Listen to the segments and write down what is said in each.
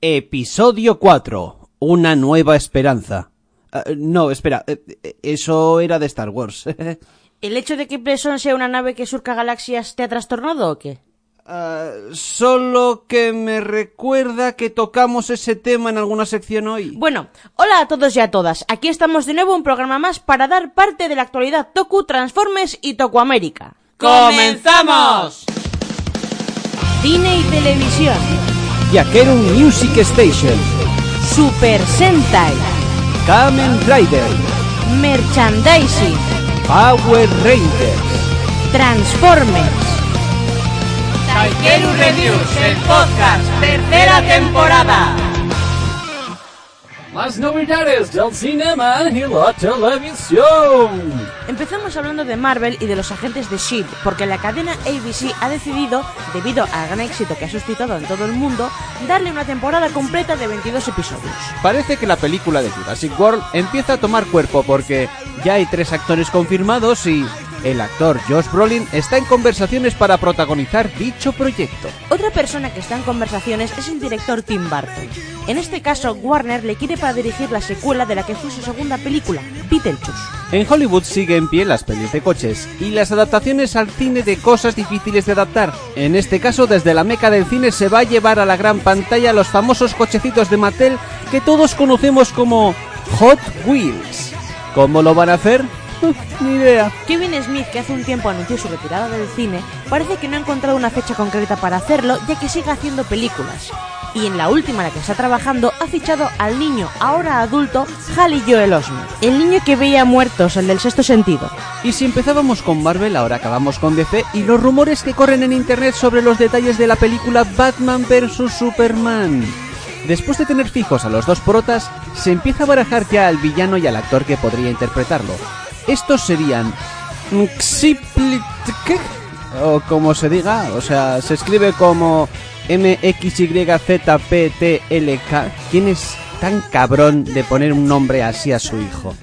Episodio 4. Una nueva esperanza. Ah, no, espera, eh, eh, eso era de Star Wars. ¿El hecho de que Presson sea una nave que surca galaxias te ha trastornado o qué? Ah, solo que me recuerda que tocamos ese tema en alguna sección hoy. Bueno, hola a todos y a todas. Aquí estamos de nuevo un programa más para dar parte de la actualidad Toku, Transformers y Toku América. ¡Comenzamos! Cine y televisión. Yakeru Music Station. Super Sentai. Kamen Rider. Merchandising. Power Rangers. Transformers. Taikeru Reviews, el podcast, tercera temporada. Más novedades del cinema y la televisión. Empezamos hablando de Marvel y de los agentes de S.H.I.E.L.D., porque la cadena ABC ha decidido, debido al gran éxito que ha suscitado en todo el mundo, darle una temporada completa de 22 episodios. Parece que la película de Jurassic World empieza a tomar cuerpo porque ya hay tres actores confirmados y el actor Josh Brolin está en conversaciones para protagonizar dicho proyecto. Otra persona que está en conversaciones es el director Tim Burton. En este caso, Warner le quiere para dirigir la secuela de la que fue su segunda película, Beetlejuice. En Hollywood sigue en pie las pelis de coches y las adaptaciones al cine de cosas difíciles de adaptar. En este caso, desde la meca del cine se va a llevar a la gran pantalla los famosos cochecitos de Mattel que todos conocemos como Hot Wheels. ¿Cómo lo van a hacer? Ni idea. Kevin Smith, que hace un tiempo anunció su retirada del cine, parece que no ha encontrado una fecha concreta para hacerlo, ya que sigue haciendo películas. Y en la última en la que está trabajando ha fichado al niño, ahora adulto, Halley Joel Osment, el niño que veía muertos, el del sexto sentido. Y si empezábamos con Marvel, ahora acabamos con DC y los rumores que corren en internet sobre los detalles de la película Batman vs Superman. Después de tener fijos a los dos protas, se empieza a barajar ya al villano y al actor que podría interpretarlo. Estos serían Mxyzptlk, o como se diga, o sea, se escribe como M-X-Y-Z-P-T-L-K. ¿Quién es tan cabrón de poner un nombre así a su hijo?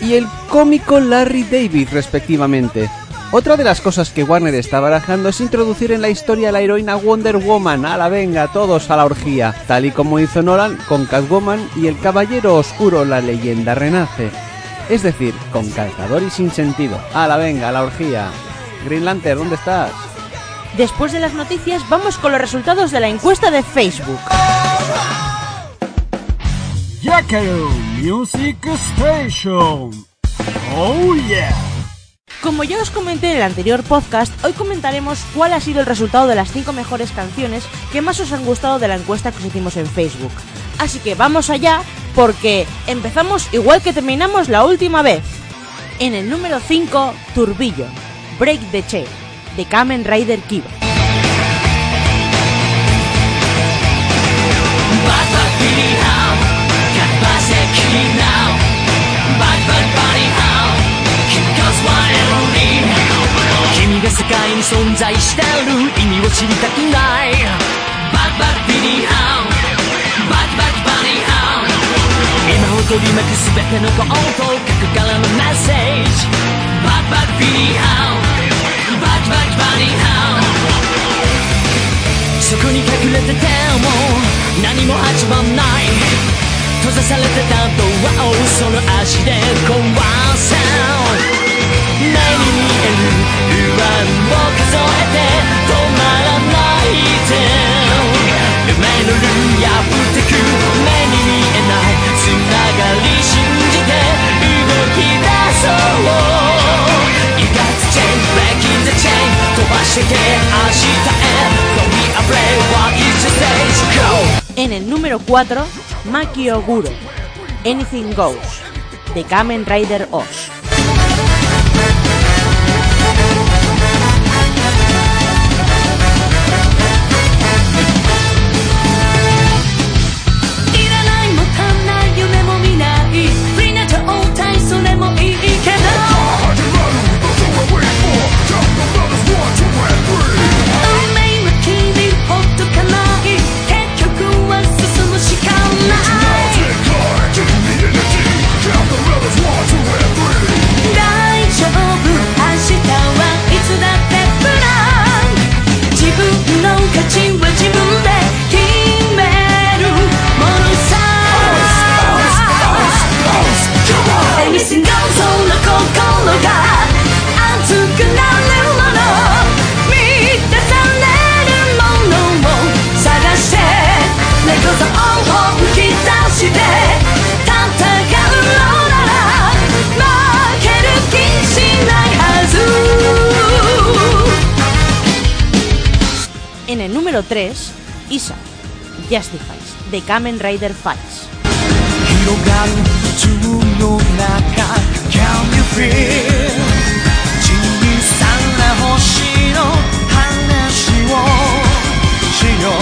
Y el cómico Larry David, respectivamente. Otra de las cosas que Warner está barajando es introducir en la historia a la heroína Wonder Woman. A la venga, todos a la orgía. Tal y como hizo Nolan con Catwoman y el Caballero Oscuro, la leyenda renace. Es decir, con calzador y sin sentido. A la venga, a la orgía. Green Lantern, ¿dónde estás? Después de las noticias, vamos con los resultados de la encuesta de Facebook. Yakeru Music Station. Oh yeah. Como ya os comenté en el anterior podcast, hoy comentaremos cuál ha sido el resultado de las 5 mejores canciones que más os han gustado de la encuesta que os hicimos en Facebook. Así que vamos allá, porque empezamos igual que terminamos la última vez. En el número 5, Turbillo, Break the Chain, de Kamen Rider Kiba. 取り巻く全ての幸と過去からのメッセージバッバッビリハウバッバッバリハウそこに隠れてても何も始まんない。閉ざされてたドアをその足で壊せ。目に見える 4, Maki Oguro, Anything Goes, de Kamen Rider Oz. catching what you. をしよう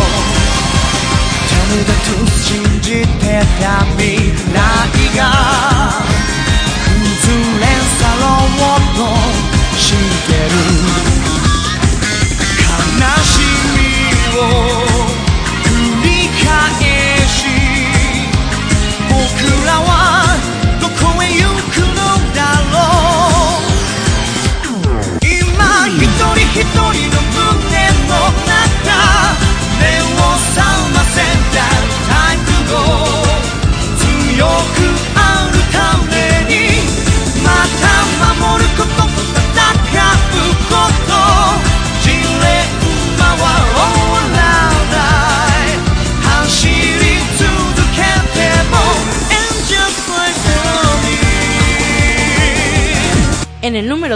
ダメだと信じてた未来が número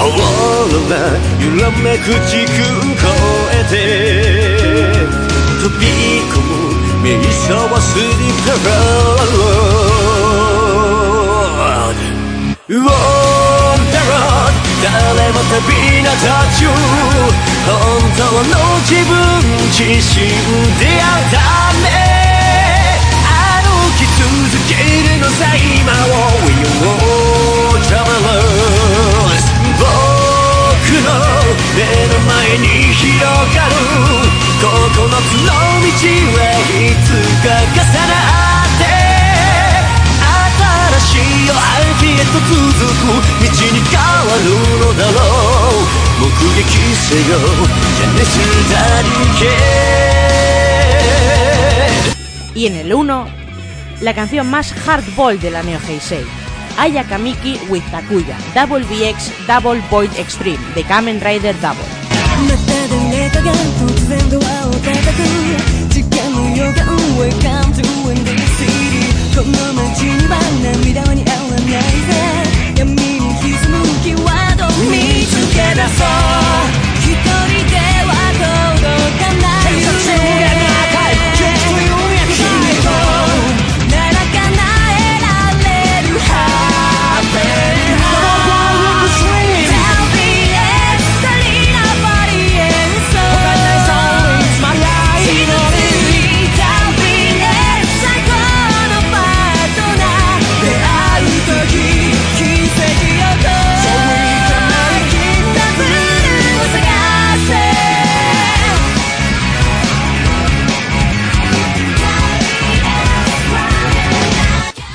オーロラ揺らめく時空越えて飛び込む瞑想はスリップロード On the road 誰も旅な途中本当の自分自身であるため。歩き続けるのさ今を。We 目の前に広がる9つの道はいつか重なって新しい歩きへと続く道に変わるのだろう目撃せよジェネスダリケ Y en el 1, la canción más hardball de la Neo Heisei, Aya Kamiki with Takuya, Double BX Double Void Extreme, de Kamen Rider Double. また誰かが突然ドアを叩く時間の予感 Welcome to Windy City この街には涙は似合わないぜ闇に潜むキーワードを見つけ出そう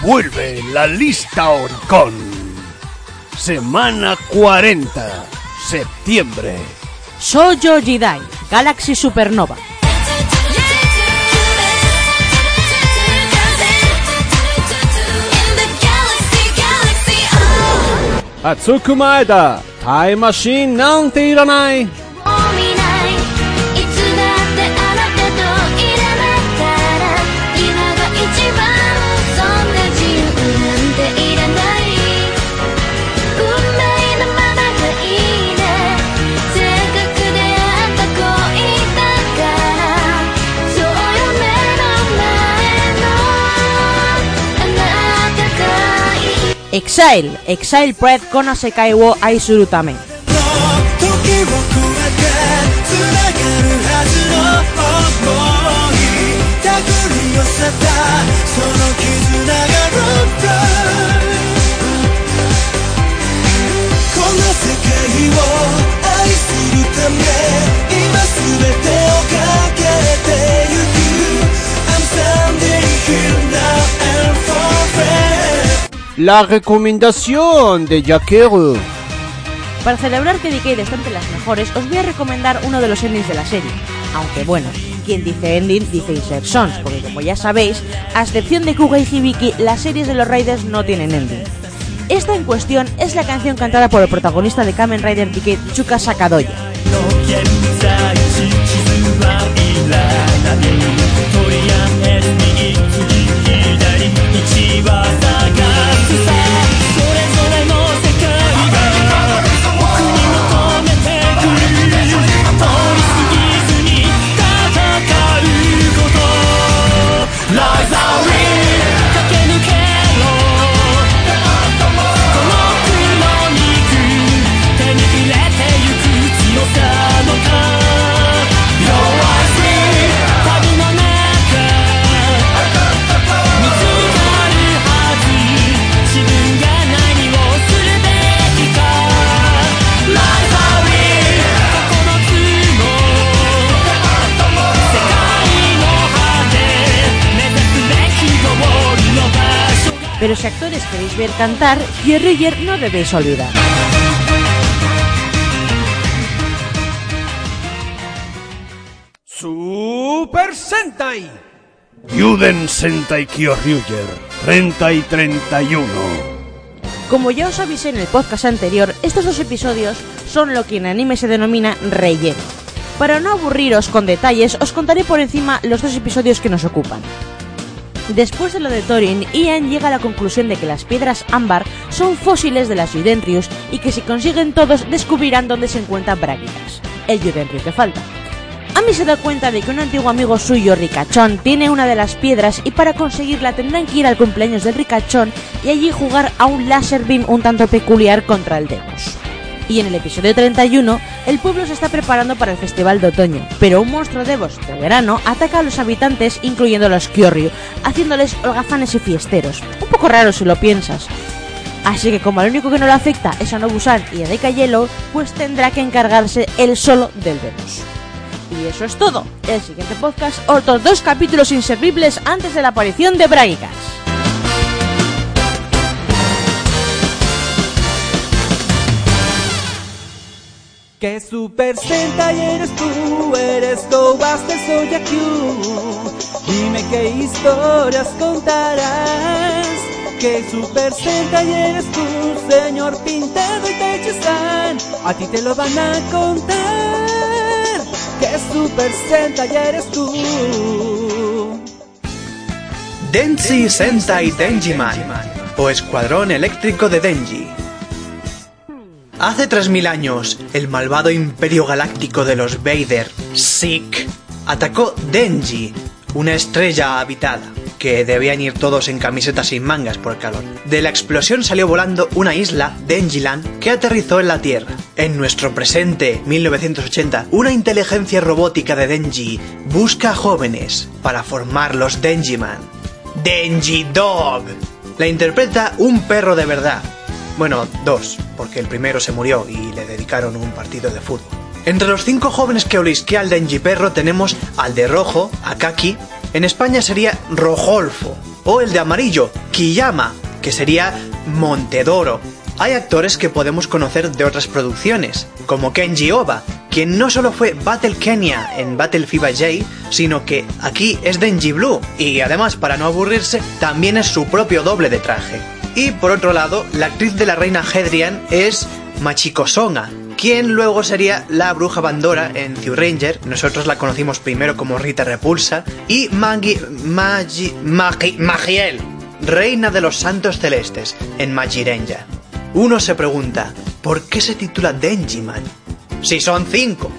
Vuelve la lista Oricon. Semana 40. Septiembre. Shoujo Jidai, Galaxy Supernova. 熱く前だタイムマシンなんていらない Exile, Exile Pride Kona Sekai wo Aisuru Tame. 時 La recomendación de Yakeru. Para celebrar que Decade está entre las mejores, os voy a recomendar uno de los endings de la serie. Aunque bueno, Quien dice ending dice insert songs, porque como ya sabéis, a excepción de Kuga y Hibiki, las series de los Raiders no tienen ending. Esta en cuestión es la canción cantada por el protagonista de Kamen Rider Ticket, Chuka Sakadoya. Pero si actores queréis ver cantar, Kierriger no debéis olvidar. Super Sentai. Yuden Sentai Kyoryuger 30 y 31. Como ya os avisé en el podcast anterior, estos dos episodios son lo que en anime se denomina relleno. Para no aburriros con detalles, os contaré por encima los dos episodios que nos ocupan. Después de lo de Thorin, Ian llega a la conclusión de que las piedras ámbar son fósiles de las Yudendrius y que si consiguen todos descubrirán dónde se encuentran Braguitas, el Yudendriu que falta. Ami se da cuenta de que un antiguo amigo suyo, Ricachón, tiene una de las piedras y para conseguirla tendrán que ir al cumpleaños del Ricachón y allí jugar a un láser beam un tanto peculiar contra el Demus. Y en el episodio 31, el pueblo se está preparando para el festival de otoño, pero un monstruo Devos de verano ataca a los habitantes, incluyendo a los Kyoryu, haciéndoles holgazanes y fiesteros. Un poco raro si lo piensas. Así que como al único que no le afecta es a Nobusan y a Deca Yellow, pues tendrá que encargarse él solo del Devos. Y eso es todo. El siguiente podcast, otros dos capítulos inservibles antes de la aparición de Bragikas. Que Super Sentai eres tú, eres Go-Buster, soy Q. Dime qué historias contarás. Que Super Sentai eres tú, señor Pintado y Techo-san. A ti te lo van a contar. Que Super Sentai eres tú. Densi Sentai Denjiman o Escuadrón Eléctrico de Denji. Hace 3000 años, el malvado imperio galáctico de los Vader, Sik, atacó Denji, una estrella habitada, que debían ir todos en camisetas sin mangas por el calor. De la explosión salió volando una isla, Denjiland, que aterrizó en la Tierra. En nuestro presente, 1980, una inteligencia robótica de Denji busca jóvenes para formar los Denjiman. Denji Dog. La interpreta un perro de verdad. Bueno, dos, porque el primero se murió y le dedicaron un partido de fútbol. Entre los cinco jóvenes que olisquea al Denji perro tenemos al de rojo, Akaki, en España sería Rojolfo, o el de amarillo, Kiyama, que sería Montedoro. Hay actores que podemos conocer de otras producciones, como Kenji Oba, quien no solo fue Battle Kenya en Battle FIBA J, sino que aquí es Denji Blue, y además, para no aburrirse, también es su propio doble de traje. Y por otro lado, la actriz de la reina Hedrian es Machiko Songa, quien luego sería la bruja Bandora en Ranger. Nosotros la conocimos primero como Rita Repulsa. Y Magi, Magi, Magi- Magiel, reina de los santos celestes en Majirenja. Uno se pregunta, ¿por qué se titula Denjiman? Si son cinco.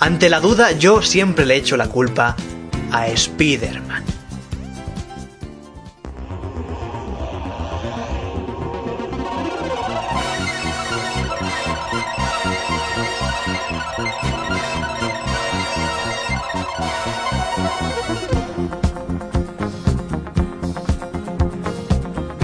Ante la duda, yo siempre le echo la culpa a Spider-Man.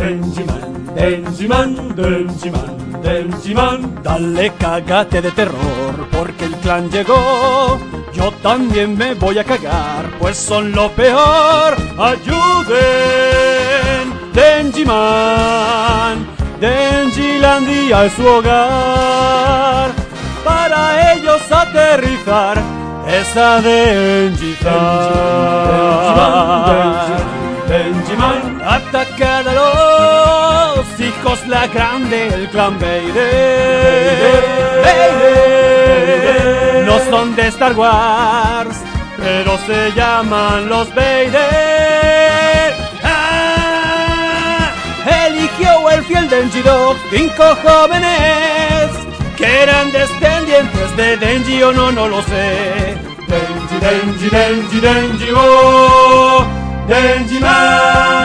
Denjiman, Denjiman, Denjiman, Denjiman, dale cagate de terror porque el clan llegó. Yo también me voy a cagar, pues son lo peor. Ayuden, Denjiman, Denjilandia es su hogar. Para ellos aterrizar esa Denji Denjiman, Atacar a los la grande, el clan Vader. No son de Star Wars, pero se llaman los Vader. Ah, eligió el fiel Denji Dog, cinco jóvenes que eran descendientes de Denji o no, no lo sé. Denji, Denji, Denji, Denji, oh, Denji Man.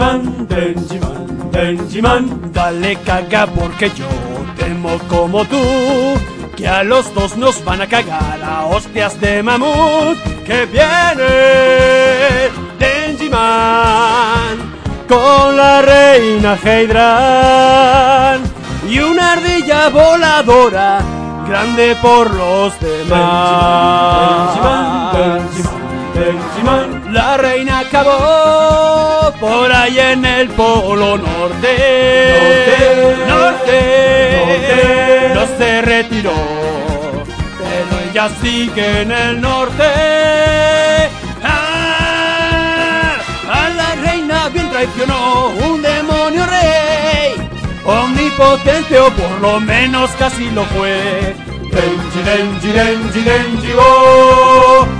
Denji Man, Denji Man, Denji Man. Dale caga porque yo temo como tú que a los dos nos van a cagar a hostias de mamut que viene Denji Man con la reina Heidran y una ardilla voladora grande por los demás. La reina acabó por ahí en el polo norte. Norte. Norte. Norte. No se retiró, pero ella sigue en el norte. Ah, a la reina bien traicionó un demonio rey. Omnipotente o por lo menos casi lo fue. Denji, Denji, Denji, Denji, oh.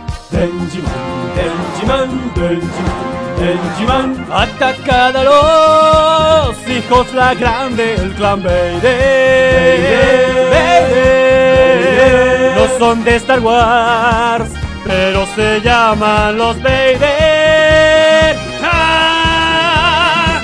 calle! Denji Man, Denji Man, Denji Man, Denji Man. Atacad a los hijos la grande, el clan. Vader. No son de Star Wars, pero se llaman los Vader. Ah,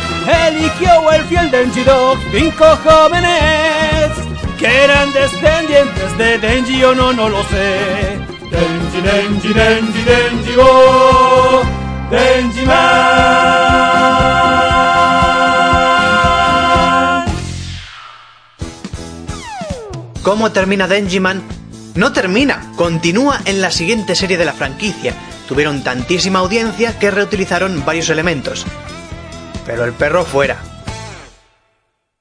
eligió el fiel Denji Dog, cinco jóvenes que eran descendientes de Denji o no, no lo sé. Denji, Denji, Denji, Denji, oh, Denji Man. ¿Cómo termina Denjiman? No termina, continúa en la siguiente serie de la franquicia. Tuvieron tantísima audiencia que reutilizaron varios elementos. Pero el perro fuera.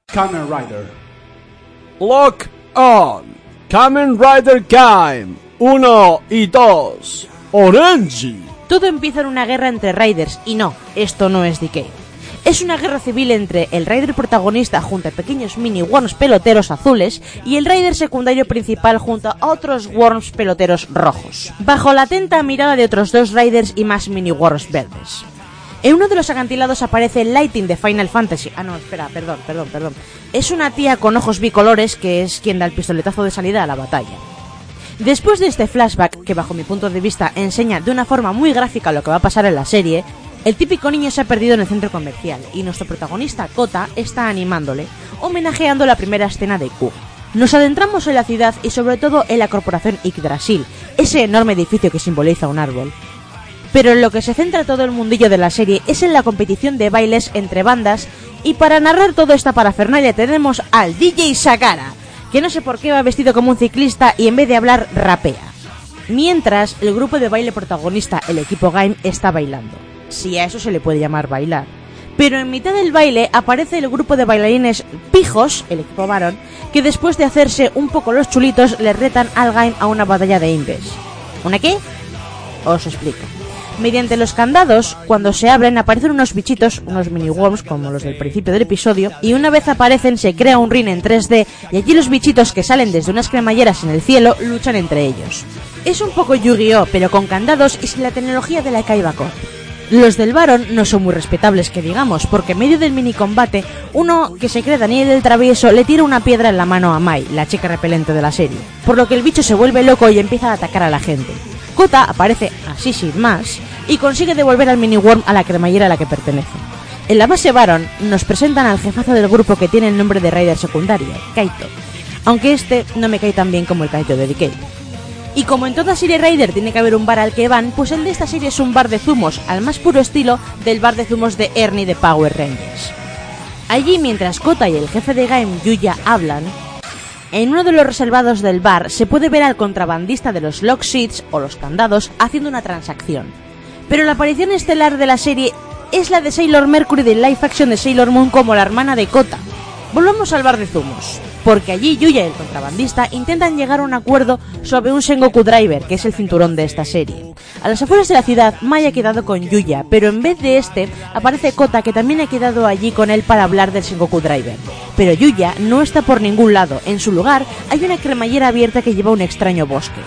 Kamen Rider. Lock on. Kamen Rider Game 1 y 2. Orange. Todo empieza en una guerra entre Raiders y no, esto no es Decay. Es una guerra civil entre el Raider protagonista junto a pequeños mini worms peloteros azules y el Raider secundario principal junto a otros worms peloteros rojos, bajo la atenta mirada de otros dos Raiders y más mini worms verdes. En uno de los acantilados aparece Lighting de Final Fantasy. Ah, no, espera, perdón, perdón, perdón. Es una tía con ojos bicolores que es quien da el pistoletazo de salida a la batalla. Después de este flashback, que bajo mi punto de vista enseña de una forma muy gráfica lo que va a pasar en la serie, el típico niño se ha perdido en el centro comercial y nuestro protagonista, Kota, está animándole, homenajeando la primera escena de Q. Nos adentramos en la ciudad y sobre todo en la corporación Yggdrasil, ese enorme edificio que simboliza un árbol. Pero en lo que se centra todo el mundillo de la serie es en la competición de bailes entre bandas y para narrar toda esta parafernalia tenemos al DJ Sakara, que no sé por qué va vestido como un ciclista y en vez de hablar rapea. Mientras, el grupo de baile protagonista, el equipo Game, está bailando. Si a eso se le puede llamar bailar. Pero en mitad del baile aparece el grupo de bailarines pijos, el equipo varón, que después de hacerse un poco los chulitos le retan al Game a una batalla de imbes. ¿Una qué? Os explico. Mediante los candados, cuando se abren aparecen unos bichitos, unos mini worms como los del principio del episodio, y una vez aparecen se crea un ring en 3D y allí los bichitos que salen desde unas cremalleras en el cielo luchan entre ellos. Es un poco Yu-Gi-Oh, pero con candados y sin la tecnología de la Kaibako. Los del Baron no son muy respetables que digamos, porque en medio del mini combate, uno que se cree Daniel el Travieso le tira una piedra en la mano a Mai, la chica repelente de la serie, por lo que el bicho se vuelve loco y empieza a atacar a la gente. Kota aparece así sin más y consigue devolver al mini worm a la cremallera a la que pertenece. En la base Baron nos presentan al jefazo del grupo que tiene el nombre de Raider secundario, Kaito. aunque este no me cae tan bien como el Kaito de Decay. Y como en toda serie Raider tiene que haber un bar al que van, pues el de esta serie es un bar de zumos, al más puro estilo del bar de zumos de Ernie de Power Rangers. Allí, mientras Kota y el jefe de Game, Yuya, hablan, en uno de los reservados del bar se puede ver al contrabandista de los lock seats o los candados haciendo una transacción. Pero la aparición estelar de la serie es la de Sailor Mercury de live action de Sailor Moon como la hermana de Kota. Volvamos al bar de zumos, porque allí Yuya y el contrabandista intentan llegar a un acuerdo sobre un Sengoku Driver, que es el cinturón de esta serie. A las afueras de la ciudad, Mai ha quedado con Yuya, pero en vez de este, aparece Kota que también ha quedado allí con él para hablar del Sengoku Driver. Pero Yuya no está por ningún lado, en su lugar hay una cremallera abierta que lleva un extraño bosque.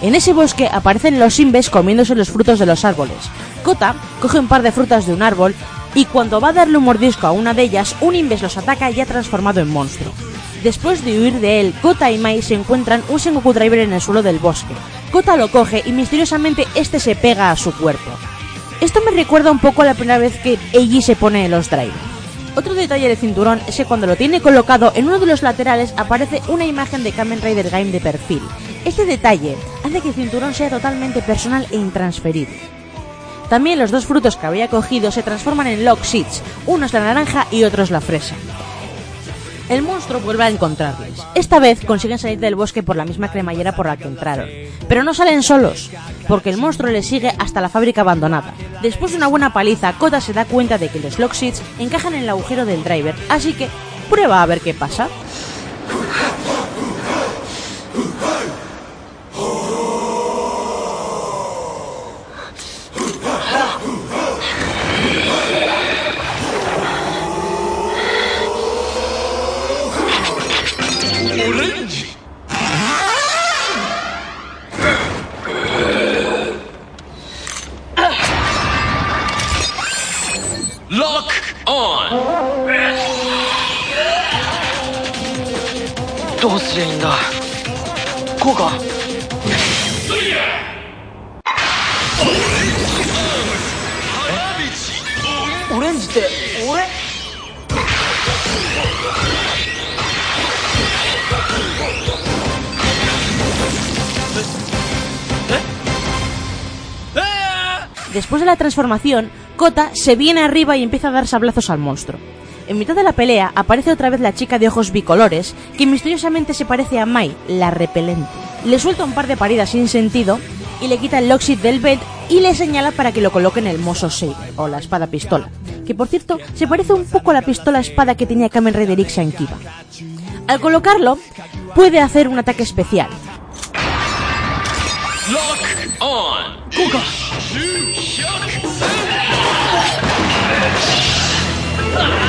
En ese bosque aparecen los imbes comiéndose los frutos de los árboles. Kota coge un par de frutas de un árbol y cuando va a darle un mordisco a una de ellas, un Inves los ataca ya transformado en monstruo. Después de huir de él, Kota y Mai se encuentran un Sengoku Driver en el suelo del bosque. Kota lo coge y misteriosamente este se pega a su cuerpo. Esto me recuerda un poco a la primera vez que Eiji se pone los Driver. Otro detalle del cinturón es que cuando lo tiene colocado en uno de los laterales aparece una imagen de Kamen Rider Game de perfil. Este detalle hace que el cinturón sea totalmente personal e intransferible. También los dos frutos que había cogido se transforman en lock seeds, uno es la naranja y otro es la fresa. El monstruo vuelve a encontrarles. Esta vez consiguen salir del bosque por la misma cremallera por la que entraron. Pero no salen solos, porque el monstruo les sigue hasta la fábrica abandonada. Después de una buena paliza, Kota se da cuenta de que los lock seeds encajan en el agujero del driver, así que prueba a ver qué pasa. どうすりゃいいんだこうかえオレンジって俺え Después de la transformación, Kota se viene arriba y empieza a dar sablazos al monstruo. En mitad de la pelea aparece otra vez la chica de ojos bicolores, que misteriosamente se parece a Mai, la repelente. Le suelta un par de paridas sin sentido y le quita el Lockseed del bed y le señala para que lo coloque en el Moso Saber, o la espada pistola, que por cierto se parece un poco a la pistola espada que tenía Kamen Rider X en Kiba. Al colocarlo, puede hacer un ataque especial, Lock on!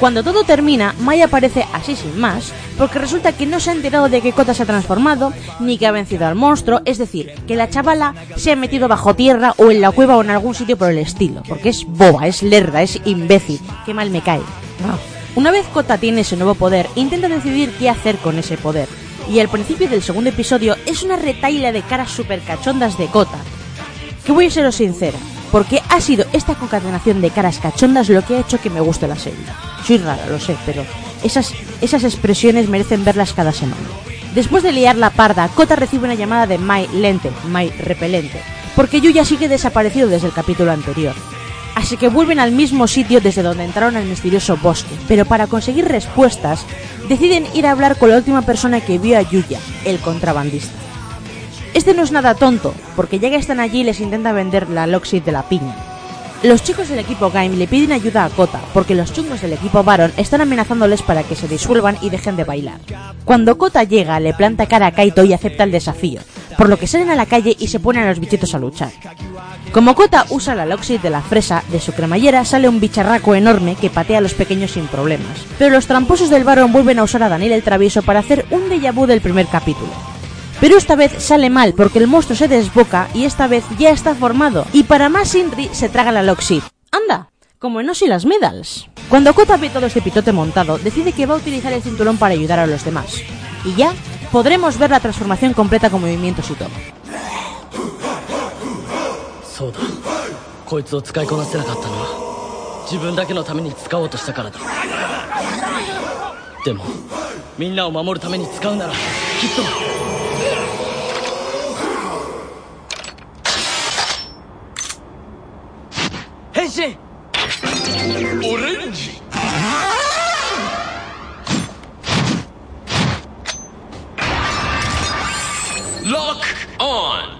Cuando todo termina, Mai aparece así sin más, porque resulta que no se ha enterado de que Kota se ha transformado, ni que ha vencido al monstruo, es decir, que la chavala se ha metido bajo tierra o en la cueva o en algún sitio por el estilo, porque es boba, es lerda, es imbécil, qué mal me cae. Una vez Kota tiene ese nuevo poder, intenta decidir qué hacer con ese poder, y al principio del segundo episodio es una retaila de caras super cachondas de Kota, que voy a seros sincera, porque ha sido esta concatenación de caras cachondas lo que ha hecho que me guste la serie. Soy rara, lo sé, pero esas, esas expresiones merecen verlas cada semana. Después de liar la parda, Kota recibe una llamada de Mai Lente, Mai Repelente, porque Yuya sigue desaparecido desde el capítulo anterior. Así que vuelven al mismo sitio desde donde entraron al misterioso bosque, pero para conseguir respuestas, deciden ir a hablar con la última persona que vio a Yuya, el contrabandista. Este no es nada tonto, porque ya que están allí les intenta vender la Lockseed de la piña. Los chicos del equipo Game le piden ayuda a Kota, porque los chungos del equipo Baron están amenazándoles para que se disuelvan y dejen de bailar. Cuando Kota llega, le planta cara a Kaito y acepta el desafío, por lo que salen a la calle y se ponen a los bichitos a luchar. Como Kota usa la Lockseed de la fresa, de su cremallera sale un bicharraco enorme que patea a los pequeños sin problemas. Pero los tramposos del Baron vuelven a usar a Daniel el Travieso para hacer un déjà vu del primer capítulo. Pero esta vez sale mal porque el monstruo se desboca y esta vez ya está formado. Y para más Inri se traga la Lockseed. ¡Anda! como en Osi las Medals. Cuando Kota ve todo este pitote montado, decide que va a utilizar el cinturón para ayudar a los demás. Y ya podremos ver la transformación completa con movimientos y todo. そうだこいつを使いこなせなかったのは自分だけのために使おうとしたからだでもみんなを守るために使うならきっと 変身オレンジ Lock on!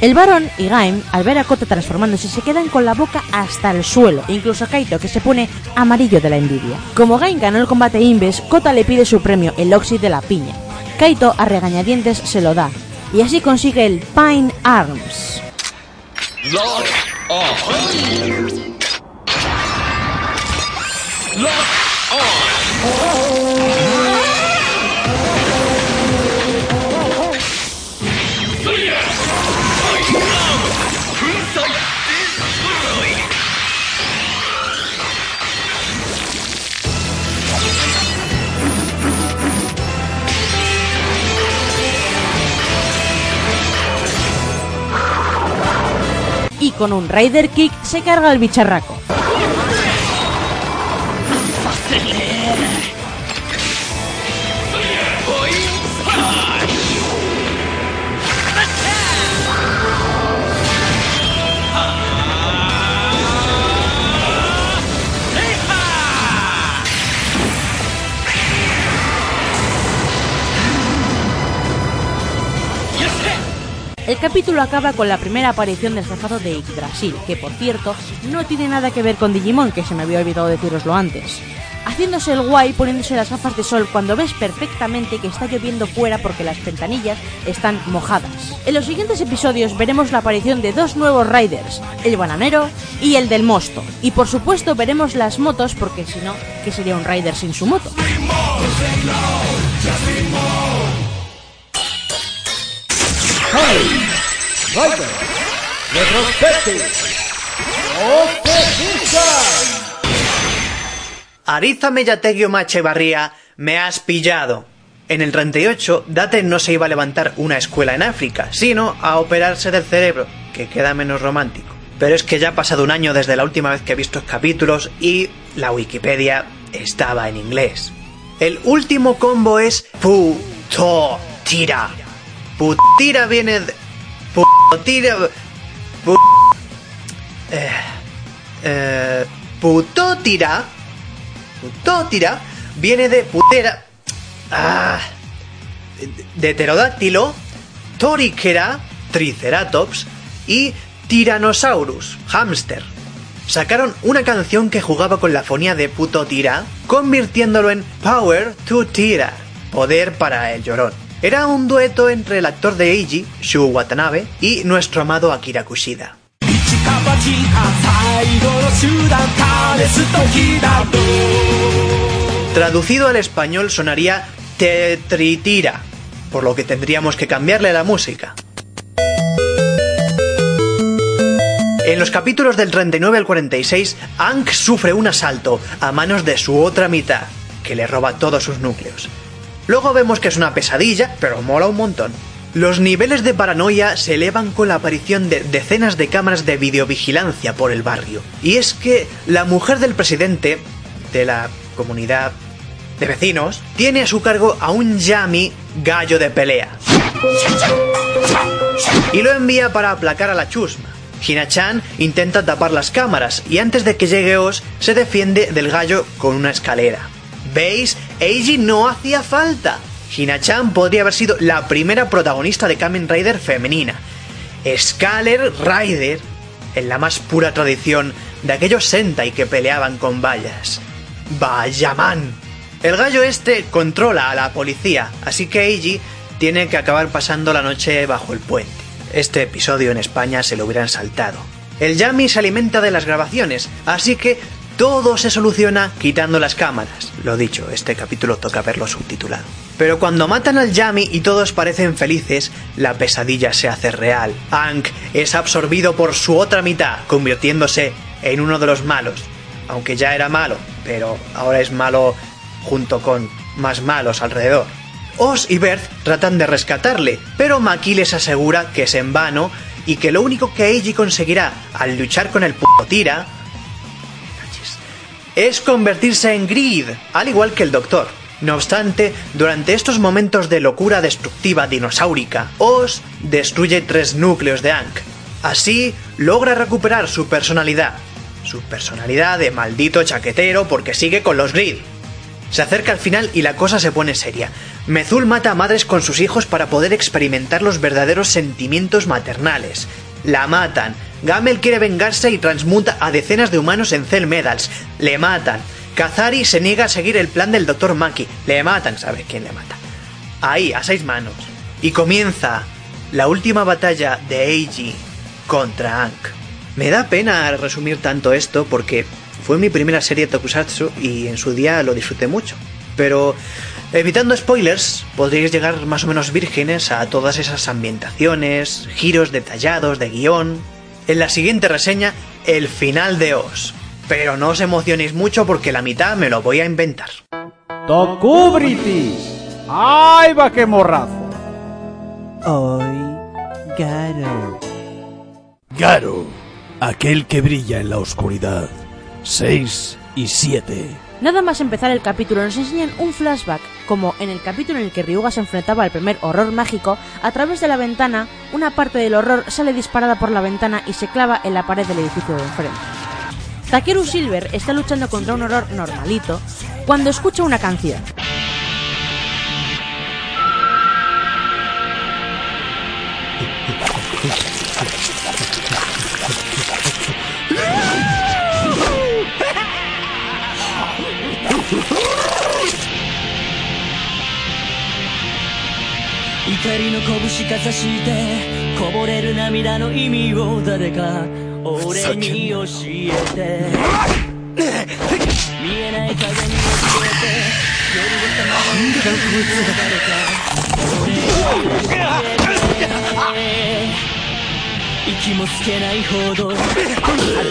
El varón y Gaim, al ver a Kota transformándose, se quedan con la boca hasta el suelo, incluso Kaito, que se pone amarillo de la envidia. Como Gaim ganó el combate Inves, Kota le pide su premio, el Oxy de la piña. Kaito, a regañadientes, se lo da, y así consigue el Pine Arms. Lock! Lock! Con un Rider Kick se carga el bicharraco. El capítulo acaba con la primera aparición del jefazo de Yggdrasil, que por cierto no tiene nada que ver con Digimon, que se me había olvidado deciroslo antes. Haciéndose el guay poniéndose las gafas de sol cuando ves perfectamente que está lloviendo fuera porque las ventanillas están mojadas. En los siguientes episodios veremos la aparición de dos nuevos riders, el bananero y el del mosto. Y por supuesto veremos las motos porque si no, ¿qué sería un rider sin su moto? Rider, retrospective. Ariza Mellategio Machevarría, me has pillado. En el 38, Date no se iba a levantar una escuela en África, sino a operarse del cerebro, que queda menos romántico. Pero es que ya ha pasado un año desde la última vez que he visto capítulos y la Wikipedia estaba en inglés. El último combo es puto tira. Putira viene de... Putira... Pu- eh, eh, putotira Putótira viene de putera. Ah, de pterodáctilo, Toriquera, Triceratops y Tyrannosaurus, hámster. Sacaron una canción que jugaba con la fonía de puto tira, convirtiéndolo en Power to Tira, poder para el llorón. Era un dueto entre el actor de Eiji, Shu Watanabe, y nuestro amado Akira Kushida. Traducido al español sonaría Tetritira, por lo que tendríamos que cambiarle la música. En los capítulos del 39 al 46, Ankh sufre un asalto a manos de su otra mitad, que le roba todos sus núcleos. Luego vemos que es una pesadilla, pero mola un montón. Los niveles de paranoia se elevan con la aparición de decenas de cámaras de videovigilancia por el barrio. Y es que la mujer del presidente de la comunidad de vecinos tiene a su cargo a un Yami gallo de pelea. Y lo envía para aplacar a la chusma. Hina-chan intenta tapar las cámaras y antes de que llegue Oz se defiende del gallo con una escalera. ¿Veis? Eiji no hacía falta. Hina-chan podría haber sido la primera protagonista de Kamen Rider femenina. Scaler Rider, en la más pura tradición de aquellos Sentai que peleaban con vallas. ¡Vaya man! El gallo este controla a la policía, así que Eiji tiene que acabar pasando la noche bajo el puente. este episodio en España se lo hubieran saltado. El Yami se alimenta de las grabaciones, así que todo se soluciona quitando las cámaras. Lo dicho, este capítulo toca verlo subtitulado. Pero cuando matan al Yami y todos parecen felices, la pesadilla se hace real. Hank es absorbido por su otra mitad, convirtiéndose en uno de los malos. Aunque ya era malo, pero ahora es malo junto con más malos alrededor. Oz y Bert tratan de rescatarle, pero Maki les asegura que es en vano y que lo único que Eiji conseguirá al luchar con el puto tira es convertirse en Grid, al igual que el Doctor. No obstante, durante estos momentos de locura destructiva dinosaurica, Oz destruye tres núcleos de Ankh. Así, logra recuperar su personalidad. Su personalidad de maldito chaquetero porque sigue con los Grid. Se acerca al final y la cosa se pone seria. Mezul mata a madres con sus hijos para poder experimentar los verdaderos sentimientos maternales. La matan. Gamel quiere vengarse y transmuta a decenas de humanos en Cell Medals. Le matan. Kazari se niega a seguir el plan del Dr. Maki. Le matan, ¿sabe quién le mata? Ahí, a seis manos. Y comienza la última batalla de Eiji contra Ankh. Me da pena resumir tanto esto porque fue mi primera serie de Tokusatsu y en su día lo disfruté mucho. Pero evitando spoilers, podríais llegar más o menos vírgenes a todas esas ambientaciones, giros detallados de guion. En la siguiente reseña, el final de Oz. Pero no os emocionéis mucho porque la mitad me lo voy a inventar. ¡Tokubritis! ¡Ay, va qué morrazo! Hoy, Garo. Garo, aquel que brilla en la oscuridad. 6 y 7. Nada más empezar el capítulo nos enseñan un flashback, como en el capítulo en el que Ryuga se enfrentaba al primer horror mágico, a través de la ventana, una parte del horror sale disparada por la ventana y se clava en la pared del edificio de enfrente. Takeru Silver está luchando contra un horror normalito cuando escucha una canción. "りの拳かざしてこぼれる涙の意味を誰か俺に教えて。見えない影に教えて夜をさまよう誰か。俺に教えて。息もつけないほど果て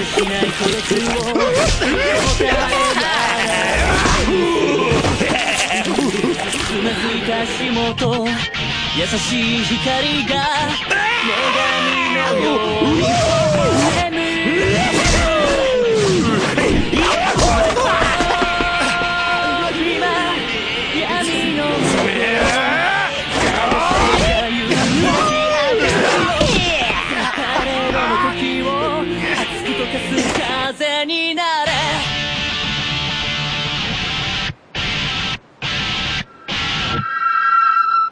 しない孤独を。答えないつまずいた足元優しい光が女神のように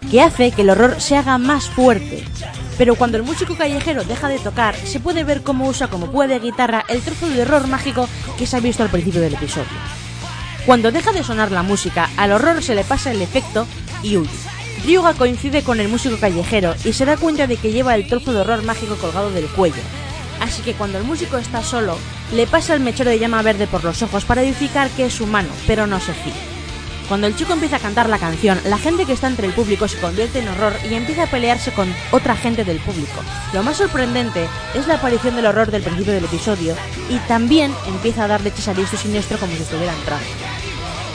que hace que el horror se haga más fuerte. Pero cuando el músico callejero deja de tocar, se puede ver cómo usa como puede guitarra el trozo de horror mágico que se ha visto al principio del episodio. Cuando deja de sonar la música, al horror se le pasa el efecto y huye. Ryuga coincide con el músico callejero y se da cuenta de que lleva el trozo de horror mágico colgado del cuello. Así que cuando el músico está solo, le pasa el mechero de llama verde por los ojos para identificar que es humano, pero no se fía. Cuando el chico empieza a cantar la canción, la gente que está entre el público se convierte en horror y empieza a pelearse con otra gente del público. Lo más sorprendente es la aparición del horror del principio del episodio y también empieza a dar leches a diestro siniestro como si estuviera entrando.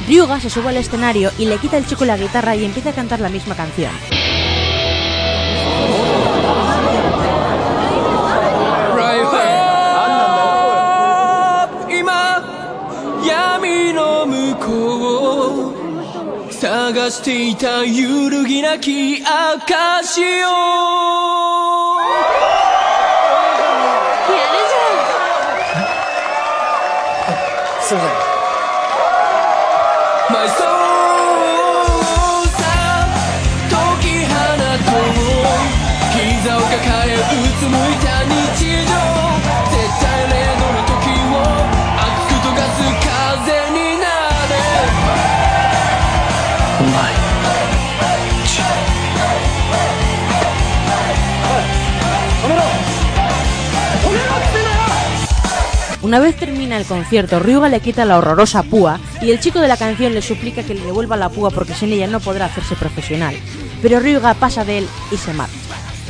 Ryuga se sube al escenario y le quita al chico la guitarra y empieza a cantar la misma canción. 探していた揺るぎなき証を。やるすいません Una vez termina el concierto, Ryuga le quita la horrorosa púa y el chico de la canción le suplica que le devuelva la púa porque sin ella no podrá hacerse profesional. Pero Ryuga pasa de él y se marcha.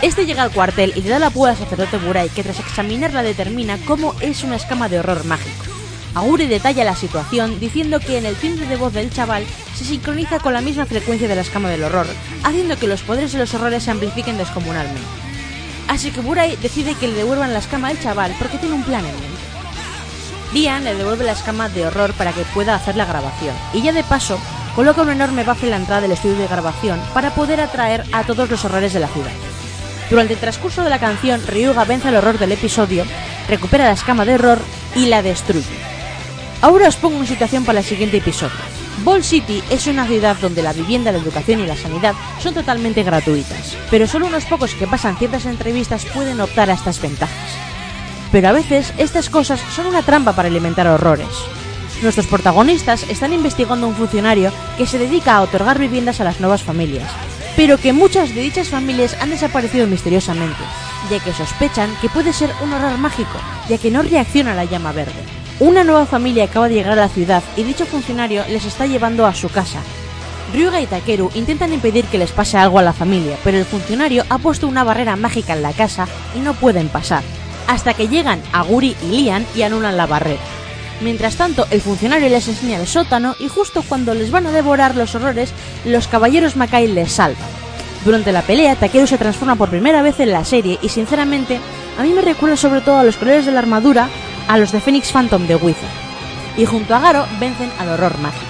Este llega al cuartel y le da la púa al sacerdote Burai, que tras examinarla determina cómo es una escama de horror mágico. Aguri detalla la situación diciendo que en el timbre de voz del chaval se sincroniza con la misma frecuencia de la escama del horror, haciendo que los poderes de los horrores se amplifiquen descomunalmente. Así que Burai decide que le devuelvan la escama al chaval porque tiene un plan en mente. Dian le devuelve la escama de horror para que pueda hacer la grabación, y ya de paso coloca un enorme bafle en la entrada del estudio de grabación para poder atraer a todos los horrores de la ciudad. Durante el transcurso de la canción, Ryuga vence el horror del episodio, recupera la escama de horror y la destruye. Ahora os pongo una situación para el siguiente episodio. Ball City es una ciudad donde la vivienda, la educación y la sanidad son totalmente gratuitas, pero solo unos pocos que pasan ciertas entrevistas pueden optar a estas ventajas. Pero a veces estas cosas son una trampa para alimentar horrores. Nuestros protagonistas están investigando un funcionario que se dedica a otorgar viviendas a las nuevas familias, pero que muchas de dichas familias han desaparecido misteriosamente, ya que sospechan que puede ser un horror mágico, ya que no reacciona a la llama verde. Una nueva familia acaba de llegar a la ciudad y dicho funcionario les está llevando a su casa. Ryuga y Takeru intentan impedir que les pase algo a la familia, pero el funcionario ha puesto una barrera mágica en la casa y no pueden pasar, hasta que llegan Aguri y Lian y anulan la barrera. Mientras tanto, el funcionario les enseña el sótano y justo cuando les van a devorar los horrores, los caballeros Makai les salvan. Durante la pelea, Takeru se transforma por primera vez en la serie y sinceramente, a mí me recuerda sobre todo a los colores de la armadura a los de Phoenix Phantom de Wizard. Y junto a Garo vencen al horror mágico.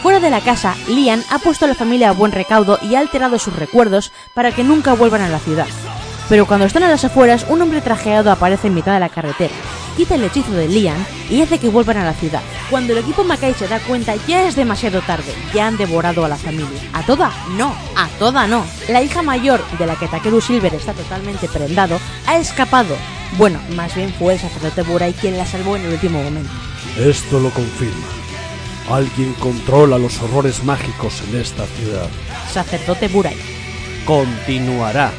Fuera de la casa, Lian ha puesto a la familia a buen recaudo y ha alterado sus recuerdos para que nunca vuelvan a la ciudad. Pero cuando están a las afueras, un hombre trajeado aparece en mitad de la carretera, quita el hechizo de Lian y hace que vuelvan a la ciudad. Cuando el equipo Makai se da cuenta, ya es demasiado tarde, ya han devorado a la familia. ¿A toda? No, a toda no. La hija mayor, de la que Takeru Silver está totalmente prendado, ha escapado. Bueno, más bien fue el sacerdote Burai quien la salvó en el último momento. Esto lo confirma. Alguien controla los horrores mágicos en esta ciudad. Sacerdote Burai. Continuará.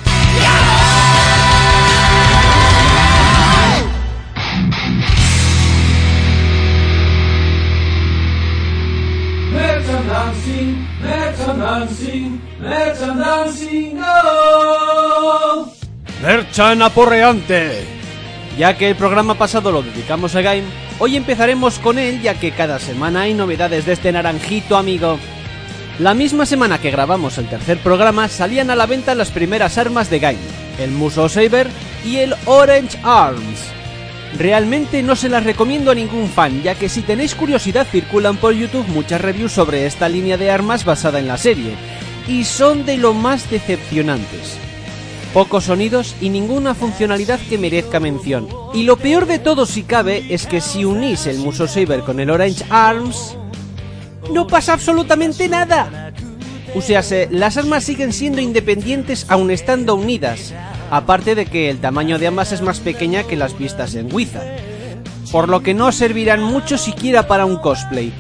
Merchandising, merchandising, go! Merchan aporreante. Ya que el programa pasado lo dedicamos a Game, hoy empezaremos con él ya que cada semana hay novedades de este naranjito amigo. La misma semana que grabamos el tercer programa salían a la venta las primeras armas de Game, el Muso Saber y el Orange Arms. Realmente no se las recomiendo a ningún fan, ya que si tenéis curiosidad circulan por YouTube muchas reviews sobre esta línea de armas basada en la serie, y son de lo más decepcionantes. Pocos sonidos y ninguna funcionalidad que merezca mención. Y lo peor de todo si cabe es que si unís el Muso Saber con el Orange Arms, no pasa absolutamente nada. O sea, se- las armas siguen siendo independientes aun estando unidas, aparte de que el tamaño de ambas es más pequeña que las vistas en Wizard, por lo que no servirán mucho siquiera para un cosplay,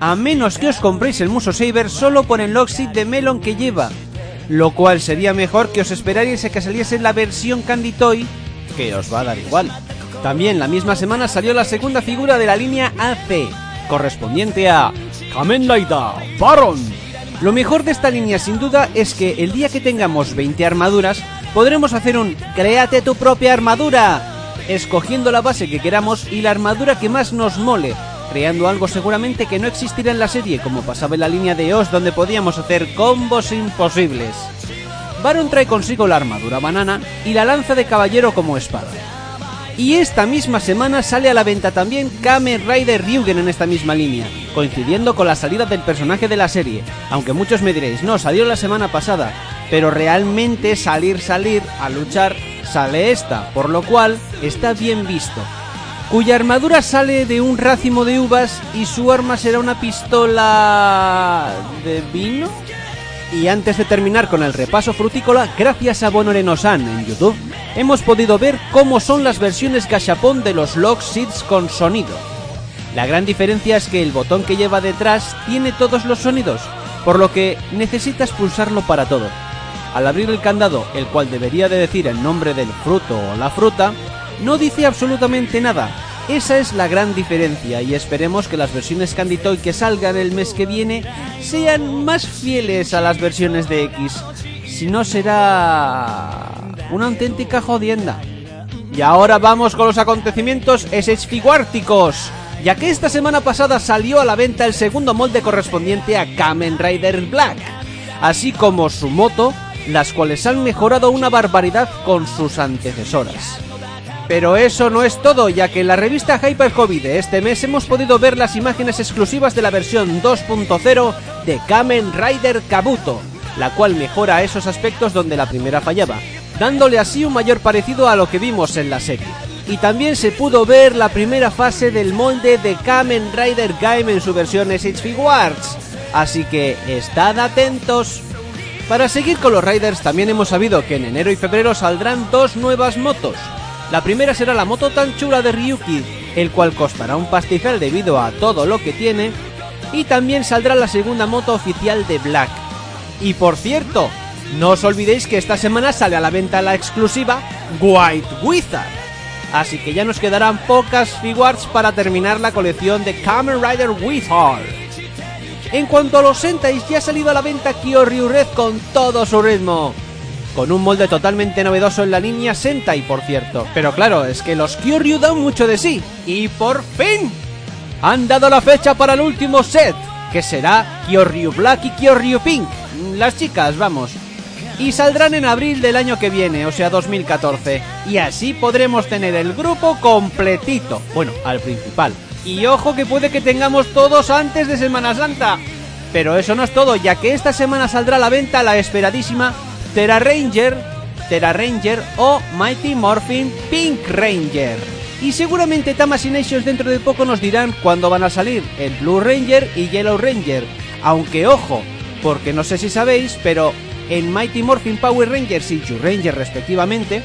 a menos que os compréis el Muso Saber solo por el Lockseed de Melon que lleva, lo cual sería mejor que os esperarais a que saliese la versión Candy Toy, que os va a dar igual. También la misma semana salió la segunda figura de la línea AC, correspondiente a Kamen Rider Baron. Lo mejor de esta línea sin duda es que el día que tengamos 20 armaduras, podremos hacer un Créate tu propia armadura, escogiendo la base que queramos y la armadura que más nos mole, creando algo seguramente que no existirá en la serie como pasaba en la línea de Oz donde podíamos hacer combos imposibles. Baron trae consigo la armadura banana y la lanza de caballero como espada. Y esta misma semana sale a la venta también Kamen Rider Ryugen en esta misma línea, coincidiendo con la salida del personaje de la serie, aunque muchos me diréis, no, salió la semana pasada, pero realmente salir, salir a luchar sale esta, por lo cual está bien visto. Cuya armadura sale de un racimo de uvas y su arma será una pistola... de vino? Y antes de terminar con el repaso frutícola, gracias a Bonoreno-san en YouTube, hemos podido ver cómo son las versiones gachapón de los Lock Seeds con sonido. La gran diferencia es que el botón que lleva detrás tiene todos los sonidos, por lo que necesitas pulsarlo para todo. Al abrir el candado, el cual debería de decir el nombre del fruto o la fruta, no dice absolutamente nada, Esa es la gran diferencia y esperemos que las versiones Candy Toy que salgan el mes que viene sean más fieles a las versiones de X. Si no será una auténtica jodienda. Y ahora vamos con los acontecimientos esfiguárticos, ya que esta semana pasada salió a la venta el segundo molde correspondiente a Kamen Rider Black, así como su moto, las cuales han mejorado una barbaridad con sus antecesoras. Pero eso no es todo, ya que en la revista Hyper Hobby de este mes hemos podido ver las imágenes exclusivas de la versión 2.0 de Kamen Rider Kabuto, la cual mejora esos aspectos donde la primera fallaba, dándole así un mayor parecido a lo que vimos en la serie. Y también se pudo ver la primera fase del molde de Kamen Rider Game en su versión SH Figuarts, así que estad atentos. Para seguir con los Riders también hemos sabido que en enero y febrero saldrán dos nuevas motos. La primera será la moto tan chula de Ryuki, el cual costará un pastizal debido a todo lo que tiene, y también saldrá la segunda moto oficial de Black. Y por cierto, no os olvidéis que esta semana sale a la venta la exclusiva White Wizard. Así que ya nos quedarán pocas figuarts para terminar la colección de Kamen Rider Wizard. En cuanto a los Sentais, ya ha salido a la venta Kyoryu Red con todo su ritmo. Con un molde totalmente novedoso en la línea Sentai, por cierto. Pero claro, es que los Kyoryu dan mucho de sí. Y por fin, han dado la fecha para el último set, que será Kyoryu Black y Kyoryu Pink. Las chicas, vamos. Y saldrán en abril del año que viene, o sea 2014. Y así podremos tener el grupo completito. Bueno, al principal. Y ojo que puede que tengamos todos antes de Semana Santa. Pero eso no es todo, ya que esta semana saldrá a la venta la esperadísima Terra Ranger, Terra Ranger o Mighty Morphin Pink Ranger. Y seguramente Nations dentro de poco nos dirán cuándo van a salir el Blue Ranger y Yellow Ranger. Aunque ojo, porque no sé si sabéis, pero en Mighty Morphin Power Rangers y Chu Ranger respectivamente,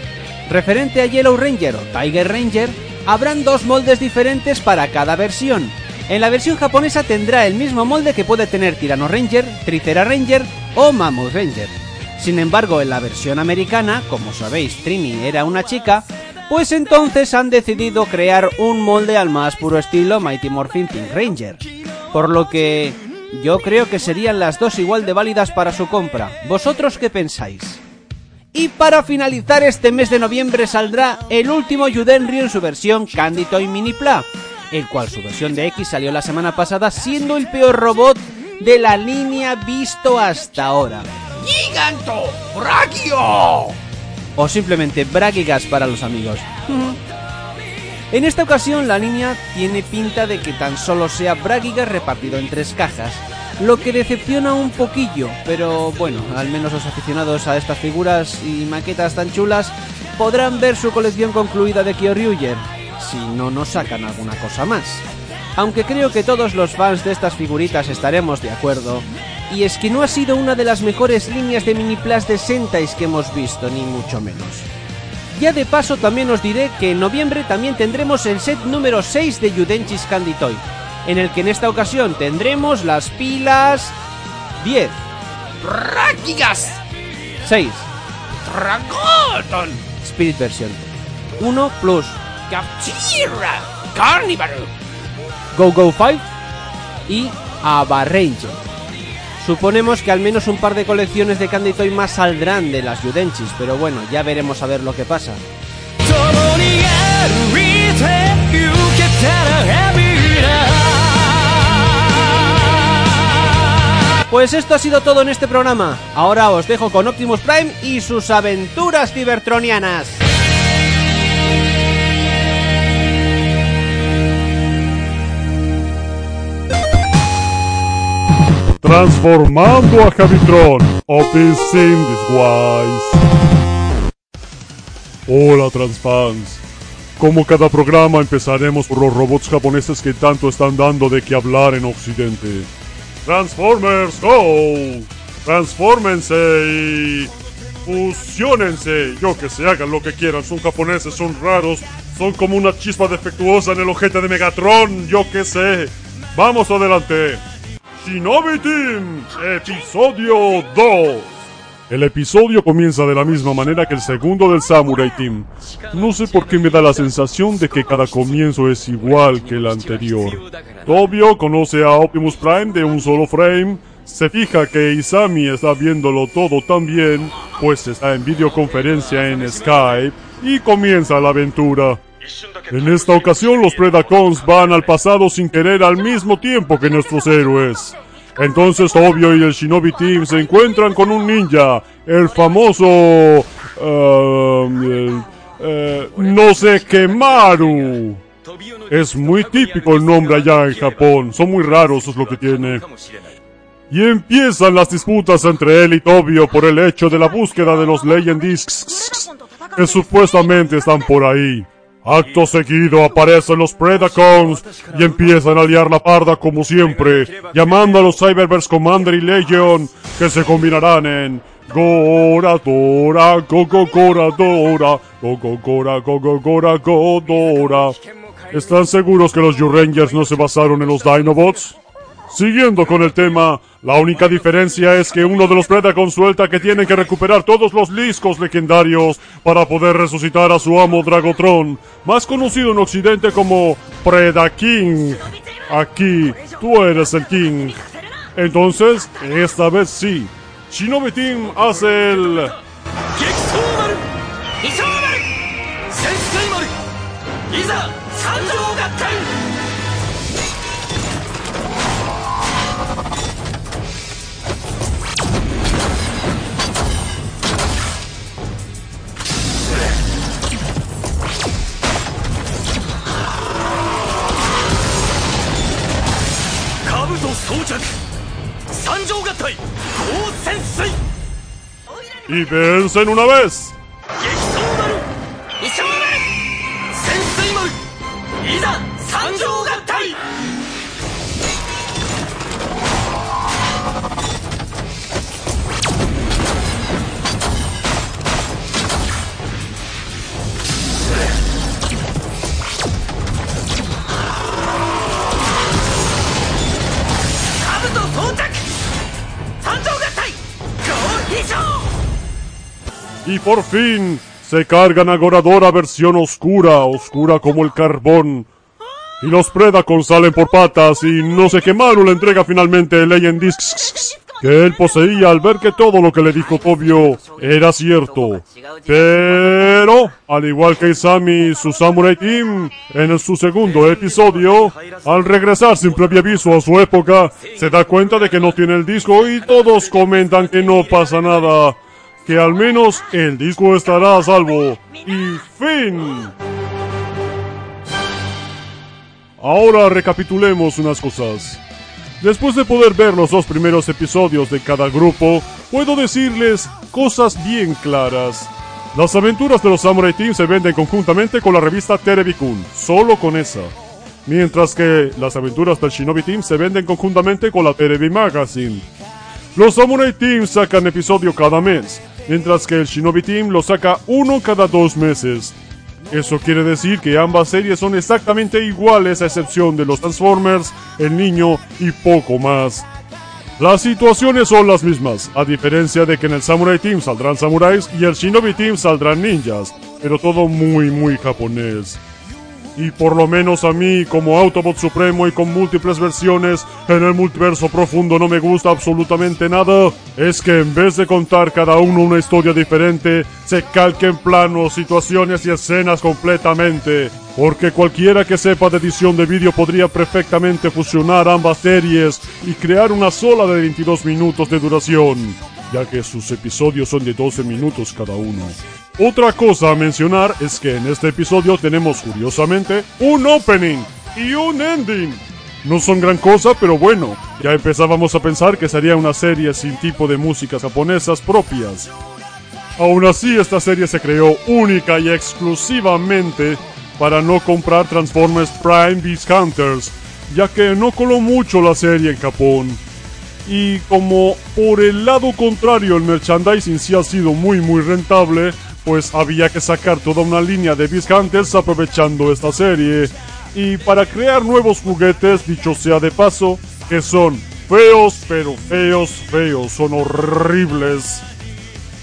referente a Yellow Ranger o Tiger Ranger, habrán dos moldes diferentes para cada versión. En la versión japonesa tendrá el mismo molde que puede tener Tyranno Ranger, Tricera Ranger o Mammoth Ranger. Sin embargo, en la versión americana, como sabéis, Trini era una chica, pues entonces han decidido crear un molde al más puro estilo Mighty Morphin Pink Ranger. Por lo que yo creo que serían las dos igual de válidas para su compra. ¿Vosotros qué pensáis? Y para finalizar este mes de noviembre saldrá el último Yudenryu en su versión Candy Toy Mini Pla, el cual su versión de X salió la semana pasada siendo el peor robot de la línea visto hasta ahora. ¡Giganto! ¡Brachio! O simplemente Bragigas para los amigos. En esta ocasión la línea tiene pinta de que tan solo sea Bragigas repartido en tres cajas, lo que decepciona un poquillo, pero bueno, al menos los aficionados a estas figuras y maquetas tan chulas podrán ver su colección concluida de Kyoryuger, si no nos sacan alguna cosa más. Aunque creo que todos los fans de estas figuritas estaremos de acuerdo, y es que no ha sido una de las mejores líneas de mini plus de Sentais que hemos visto, ni mucho menos. Ya de paso también os diré que en noviembre también tendremos el set número 6 de Yudenchis Candy Toy, en el que en esta ocasión tendremos las pilas 10, ¡Ráquigas! 6, ¡Dragoton! Spirit Version, 1 plus ¡Capchira! ¡Carnival! Go Go 5 y Ava Ranger. Suponemos que al menos un par de colecciones de Candy Toy más saldrán de las Yudenchis, pero bueno, ya veremos a ver lo que pasa. Pues esto ha sido todo en este programa. Ahora os dejo con Optimus Prime y sus aventuras cibertronianas. Transformando a Javitron, Opus in Disguise. Hola Transfans. Como cada programa empezaremos por los robots japoneses que tanto están dando de qué hablar en Occidente. Transformers Go! Transfórmense y fusionense. Yo que se hagan lo que quieran, son japoneses, son raros, son como una chispa defectuosa en el ojete de Megatron, yo que sé. Vamos adelante. Shinobi Team, episodio 2. El episodio comienza de la misma manera que el segundo del Samurai Team. No sé por qué me da la sensación de que cada comienzo es igual que el anterior. Tobio conoce a Optimus Prime de un solo frame, se fija que Isami está viéndolo todo también, pues está en videoconferencia en Skype, y comienza la aventura. En esta ocasión los Predacons van al pasado sin querer al mismo tiempo que nuestros héroes. Entonces Tobio y el Shinobi Team se encuentran con un ninja, el famoso... ah, el, eh, no sé qué Maru. Es muy típico el nombre allá en Japón, son muy raros, es lo que tiene. Y empiezan las disputas entre él y Tobio por el hecho de la búsqueda de los Legend Discs que supuestamente están por ahí. Acto seguido aparecen los Predacons y empiezan a liar la parda como siempre, llamando a los Cyberverse Commander y Legion, que se combinarán en Gora Dora, Go Go Gora Dora, Go Go Gora, Go Go Gora, Go Dora. ¿Están seguros que los U-Rangers no se basaron en los Dinobots? Siguiendo con el tema, la única diferencia es que uno de los Predacons suelta que tienen que recuperar todos los liscos legendarios para poder resucitar a su amo Dragotron, más conocido en Occidente como Predaking. Aquí, tú eres el King. Entonces, esta vez sí. Shinobi Team hace el... 装着。三条合体高潜水イベンセのナベス por fin se cargan a Goradora versión oscura, oscura como el carbón. Y los Predacons salen por patas y no sé qué Maru le entrega finalmente el Legend Discs que él poseía al ver que todo lo que le dijo Tobio era cierto. Pero, al igual que Isami y su Samurai Team, en su segundo episodio, al regresar sin previo aviso a su época, se da cuenta de que no tiene el disco y todos comentan que no pasa nada que al menos el disco estará a salvo. Y fin. Ahora recapitulemos unas cosas. Después de poder ver los dos primeros episodios de cada grupo, puedo decirles cosas bien claras. Las aventuras de los Samurai Team se venden conjuntamente con la revista Terebi-kun, solo con esa. Mientras que las aventuras del Shinobi Team se venden conjuntamente con la Terebi Magazine. Los Samurai Team sacan episodio cada mes, mientras que el Shinobi Team lo saca uno cada dos meses. Eso quiere decir que ambas series son exactamente iguales a excepción de los Transformers, el niño y poco más. Las situaciones son las mismas, a diferencia de que en el Samurai Team saldrán samuráis y el Shinobi Team saldrán ninjas, pero todo muy muy japonés. Y por lo menos a mí, como Autobot Supremo y con múltiples versiones en el multiverso profundo no me gusta absolutamente nada, es que en vez de contar cada uno una historia diferente, se calquen planos, situaciones y escenas completamente. Porque cualquiera que sepa de edición de vídeo podría perfectamente fusionar ambas series y crear una sola de 22 minutos de duración, ya que sus episodios son de 12 minutos cada uno. Otra cosa a mencionar es que en este episodio tenemos curiosamente un opening y un ending. No son gran cosa, pero bueno, ya empezábamos a pensar que sería una serie sin tipo de músicas japonesas propias. Aún así, esta serie se creó única y exclusivamente para no comprar Transformers Prime Beast Hunters, ya que no coló mucho la serie en Japón. Y como por el lado contrario el merchandising sí ha sido muy muy rentable, pues había que sacar toda una línea de Beast Hunters aprovechando esta serie. Y para crear nuevos juguetes, dicho sea de paso, que son feos, pero feos, feos, son horribles.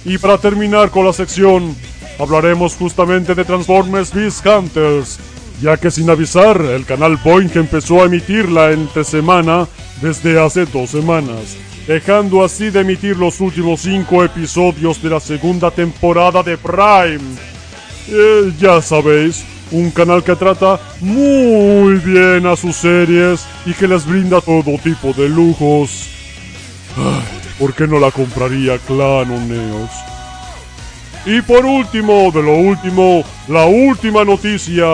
Y para terminar con la sección, hablaremos justamente de Transformers Beast Hunters, ya que sin avisar, el canal Point empezó a emitirla entre semana desde hace dos semanas, dejando así de emitir los últimos cinco episodios de la segunda temporada de Prime. Eh, ya sabéis, un canal que trata muy bien a sus series y que les brinda todo tipo de lujos. ¿Por qué no la compraría Clan Neos? Y por último, de lo último, la última noticia,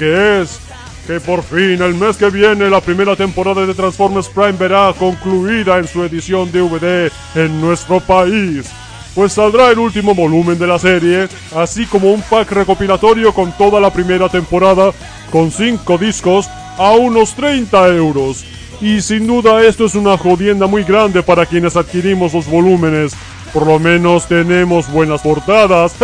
que es que por fin el mes que viene la primera temporada de Transformers Prime verá concluida en su edición DVD en nuestro país. Pues saldrá el último volumen de la serie, así como un pack recopilatorio con toda la primera temporada, con 5 discos, a unos 30 euros. Y sin duda esto es una jodienda muy grande para quienes adquirimos los volúmenes. Por lo menos tenemos buenas portadas.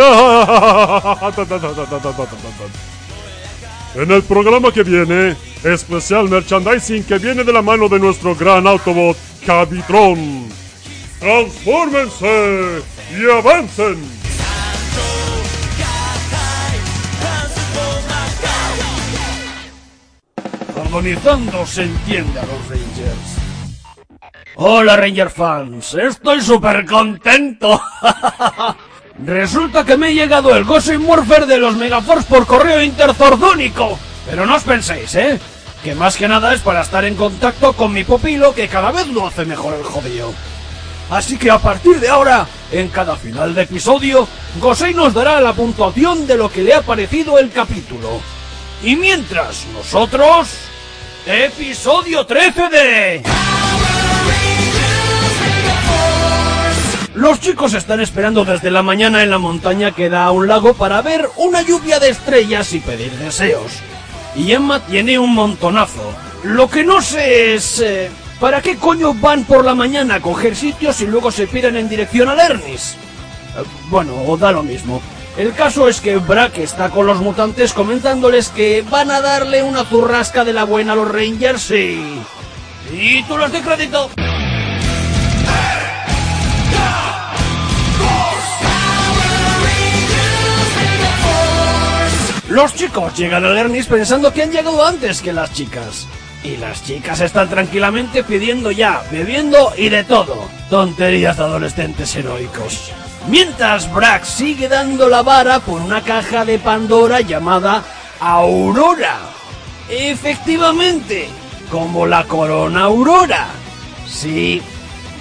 En el programa que viene, especial merchandising que viene de la mano de nuestro gran Autobot, Cabitron. ¡Transfórmense y avancen! Organizando se entiende a los Rangers. Hola Ranger fans, estoy súper contento. Resulta que me ha llegado el Ghost Morpher de los Megaforce por correo interzordónico. Pero no os penséis, ¿eh? Que más que nada es para estar en contacto con mi pupilo que cada vez lo hace mejor el jodido. Así que a partir de ahora, en cada final de episodio, Gosei nos dará la puntuación de lo que le ha parecido el capítulo. Y mientras nosotros... Episodio 13 de... Los chicos están esperando desde la mañana en la montaña que da a un lago para ver una lluvia de estrellas y pedir deseos. Y Emma tiene un montonazo. Lo que no sé es... eh, ¿Para qué coño van por la mañana a coger sitios y luego se piran en dirección a Lernis? Eh, Bueno, o da lo mismo. El caso es que Brack está con los mutantes comentándoles que van a darle una zurrasca de la buena a los Rangers y... Y tú de crédito. Los chicos llegan a Lernis pensando que han llegado antes que las chicas. Y las chicas están tranquilamente pidiendo ya, bebiendo y de todo. Tonterías de adolescentes heroicos. Mientras Brack sigue dando la vara por una caja de Pandora llamada Aurora. Efectivamente, como la corona Aurora. Sí,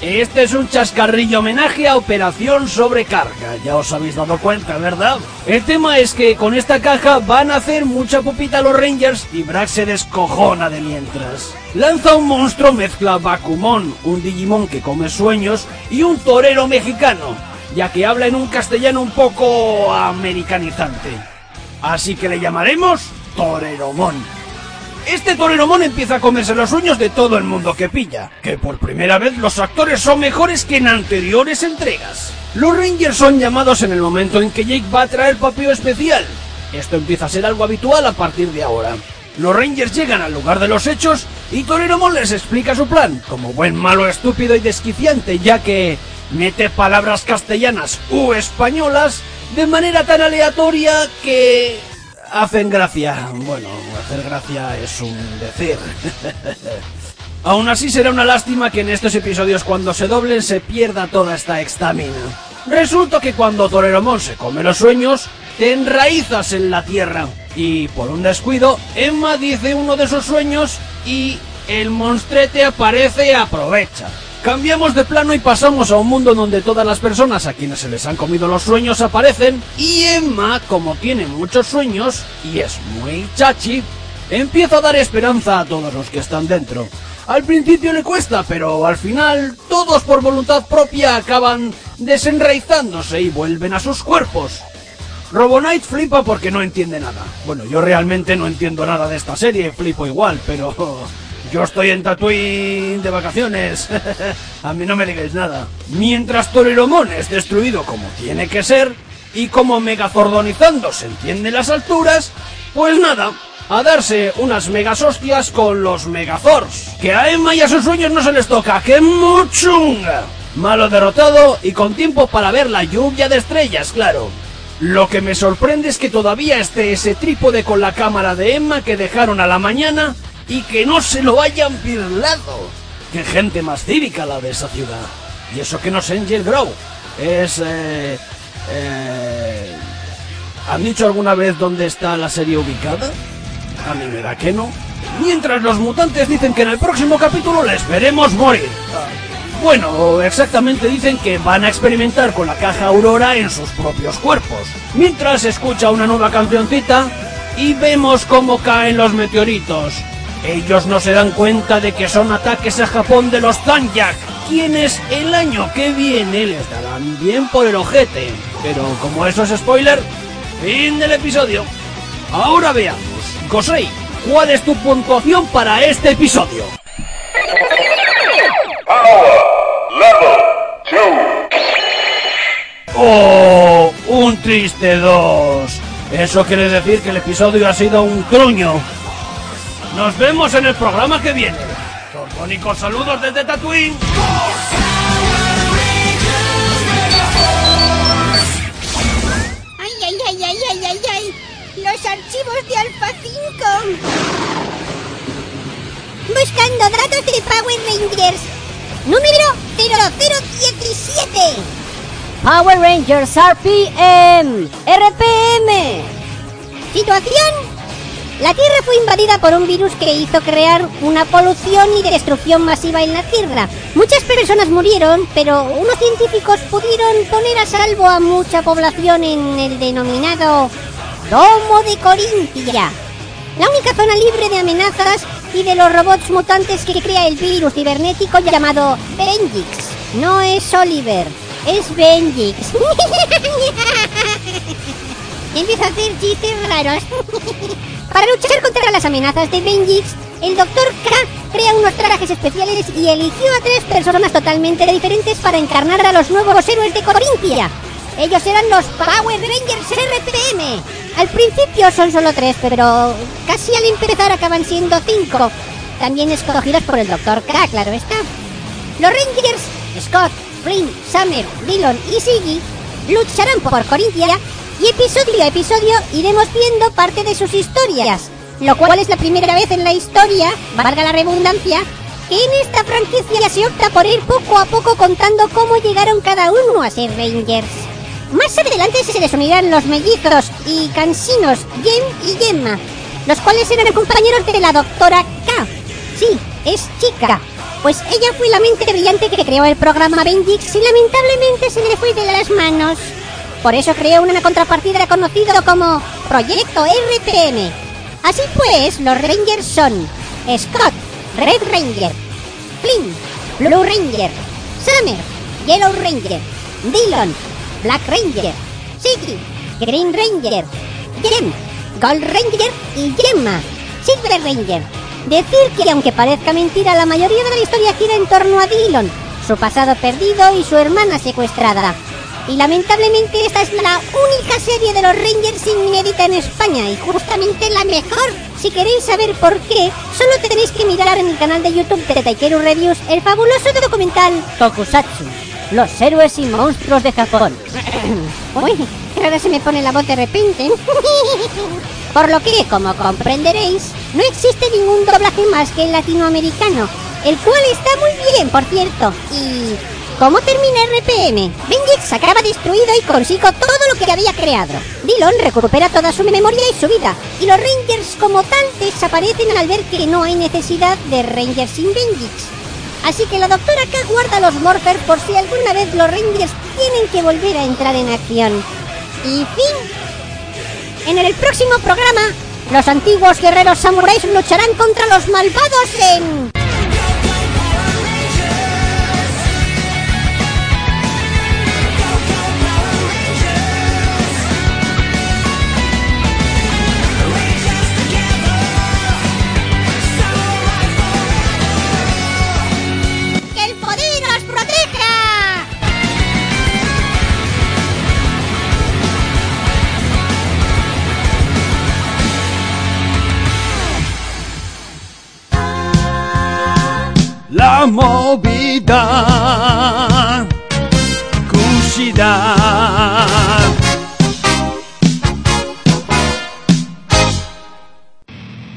este es un chascarrillo homenaje a Operación Sobrecarga, ya os habéis dado cuenta, ¿verdad? El tema es que con esta caja van a hacer mucha pupita los Rangers y Brack se descojona de mientras. Lanza un monstruo mezcla Bakumon, un Digimon que come sueños, y un torero mexicano, ya que habla en un castellano un poco americanizante. Así que le llamaremos Toreromon. Este Toreromon empieza a comerse los sueños de todo el mundo que pilla, que por primera vez los actores son mejores que en anteriores entregas. Los Rangers son llamados en el momento en que Jake va a traer papeo especial. Esto empieza a ser algo habitual a partir de ahora. Los Rangers llegan al lugar de los hechos y Toreromon les explica su plan, como buen malo estúpido y desquiciante, ya que mete palabras castellanas u españolas de manera tan aleatoria que hacen gracia. Bueno, hacer gracia es un decir. Aún así será una lástima que en estos episodios cuando se doblen se pierda toda esta estamina. Resulta que cuando Toreromon se come los sueños, te enraizas en la tierra. Y por un descuido, Emma dice uno de sus sueños y el monstrete aparece y aprovecha. Cambiamos de plano y pasamos a un mundo donde todas las personas a quienes se les han comido los sueños aparecen y Emma, como tiene muchos sueños y es muy chachi, empieza a dar esperanza a todos los que están dentro. Al principio le cuesta, pero al final todos por voluntad propia acaban desenraizándose y vuelven a sus cuerpos. Robonite flipa porque no entiende nada. Bueno, yo realmente no entiendo nada de esta serie, flipo igual, pero yo estoy en Tatooine de vacaciones. a mí no me digáis nada. Mientras Toreromon es destruido como tiene que ser, y como Megazordonizando se entiende las alturas, pues nada, a darse unas megas hostias con los Megazords. Que a Emma y a sus sueños no se les toca, que muchunga. Malo derrotado y con tiempo para ver la lluvia de estrellas, claro. Lo que me sorprende es que todavía esté ese trípode con la cámara de Emma que dejaron a la mañana y que no se lo hayan pirlado. Qué gente más cívica la de esa ciudad. Y eso que no es Angel Grove. Es... Eh, eh, ¿Han dicho alguna vez dónde está la serie ubicada? A mí me da que no. Mientras los mutantes dicen que en el próximo capítulo les veremos morir. Bueno, exactamente dicen que van a experimentar con la caja Aurora en sus propios cuerpos. Mientras escucha una nueva cancioncita y vemos cómo caen los meteoritos. Ellos no se dan cuenta de que son ataques a Japón de los Zanjak, quienes el año que viene les darán bien por el ojete. Pero como eso es spoiler, fin del episodio. Ahora veamos, Gosei, ¿cuál es tu puntuación para este episodio? ¡Oh! Un triste 2. Eso quiere decir que el episodio ha sido un truño. Nos vemos en el programa que viene. Tortónicos saludos desde Tatooine. ¡Ay, ay, ay, ay, ay, ay, ay! ¡Los archivos de Alpha 5! Buscando datos de Power Rangers. Número 0017. Power Rangers RPM. RPM. Situación. La Tierra fue invadida por un virus que hizo crear una polución y destrucción masiva en la Tierra. Muchas personas murieron, pero unos científicos pudieron poner a salvo a mucha población en el denominado Domo de Corintia. La única zona libre de amenazas y de los robots mutantes que crea el virus cibernético llamado Benjix. No es Oliver, es Benjix. Empieza a hacer chistes raros. Para luchar contra las amenazas de Benjix, el Dr. K crea unos trajes especiales y eligió a tres personas totalmente diferentes para encarnar a los nuevos héroes de Corintia. Ellos eran los Power Rangers RPM. Al principio son solo tres, pero casi al empezar acaban siendo cinco. También escogidos por el Dr. K, claro está. Los Rangers, Scott, Flynn, Summer, Dillon y Siggy, lucharán por Corintia y episodio a episodio iremos viendo parte de sus historias, lo cual es la primera vez en la historia, valga la redundancia, que en esta franquicia se opta por ir poco a poco contando cómo llegaron cada uno a ser Rangers. Más adelante se les unirán los mellizos y cansinos Jem y Gemma, los cuales eran compañeros de la doctora K. Sí, es chica, pues ella fue la mente brillante que creó el programa Bendix y lamentablemente se le fue de las manos. Por eso creó una contrapartida conocido como Proyecto RPM. Así pues, los Rangers son Scott, Red Ranger, Flynn, Blue Ranger, Summer, Yellow Ranger, Dillon, Black Ranger, Siggy, Green Ranger, Jem, Gold Ranger y Gemma, Silver Ranger. Decir que aunque parezca mentira, la mayoría de la historia gira en torno a Dillon, su pasado perdido y su hermana secuestrada. Y lamentablemente esta es la única serie de los Rangers inédita en España y justamente la mejor. Si queréis saber por qué, solo tenéis que mirar en el canal de YouTube de Taikeru Reviews el fabuloso documental Tokusatsu, los héroes y monstruos de Japón. Uy, ahora se me pone la voz de repente. Por lo que, como comprenderéis, no existe ningún doblaje más que el latinoamericano, el cual está muy bien, por cierto. Y ¿Cómo termina RPM? Benjix acaba destruido y consigo todo lo que había creado. Dillon recupera toda su memoria y su vida, y los Rangers como tal desaparecen al ver que no hay necesidad de Rangers sin Benjix. Así que la doctora K guarda los Morphers por si alguna vez los Rangers tienen que volver a entrar en acción. Y fin. En el próximo programa, los antiguos guerreros samuráis lucharán contra los malvados en...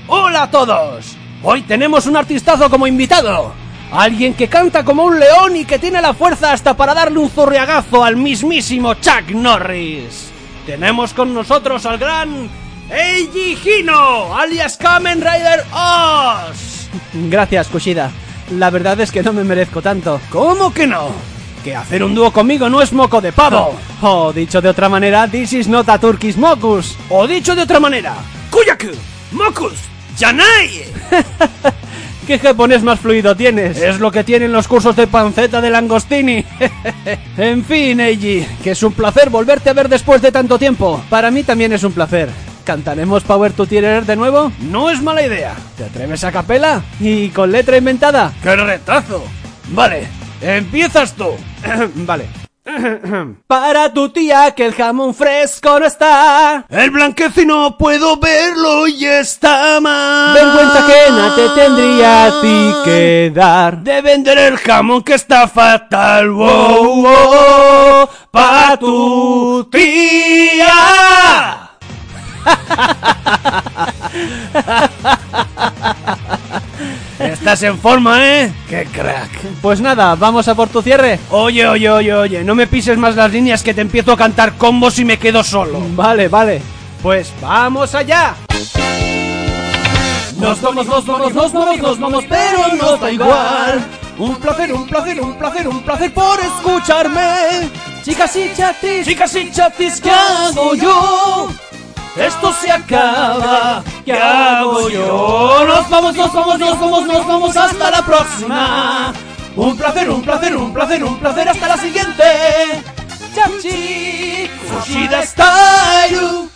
Hola a todos. Hoy tenemos un artistazo como invitado. Alguien que canta como un león y que tiene la fuerza hasta para darle un zorriagazo al mismísimo Chuck Norris. Tenemos con nosotros al gran Eiji Hino, alias Kamen Rider Oz. Gracias, Kushida. La verdad es que no me merezco tanto. ¿Cómo que no? Que hacer un dúo conmigo no es moco de pavo. O dicho de otra manera, this is not a Turkish mocus. O dicho de otra manera, Kuyaku, Mokus, Yanai. ¿Qué japonés más fluido tienes? Es lo que tienen los cursos de panceta de Langostini. en fin, Eiji, que es un placer volverte a ver después de tanto tiempo. Para mí también es un placer. ¿Cantaremos Power to Tearer de nuevo? No es mala idea. ¿Te atreves a capela? ¿Y con letra inventada? ¡Qué retazo! Vale, empiezas tú. vale. Para tu tía que el jamón fresco no está. El blanquecino puedo verlo y está mal. Vergüenza ajena te tendría a ti que dar. De vender el jamón que está fatal. Wow, wow, para tu tía. Estás en forma, ¿eh? ¡Qué crack! Pues nada, vamos a por tu cierre. Oye, oye, oye, oye, no me pises más las líneas que te empiezo a cantar combos y me quedo solo. Vale, vale. Pues vamos allá. Nos vamos, nos vamos, nos vamos, nos vamos, pero nos da igual. Un placer, un placer, un placer, un placer por escucharme. Chicas y chatis, chicas y chatis, ¿qué hago yo? Esto se acaba, ¿qué hago yo? Nos vamos, nos vamos, nos vamos, nos vamos hasta la próxima. Un placer, un placer, un placer, un placer, hasta la siguiente. Chachi, Kushida está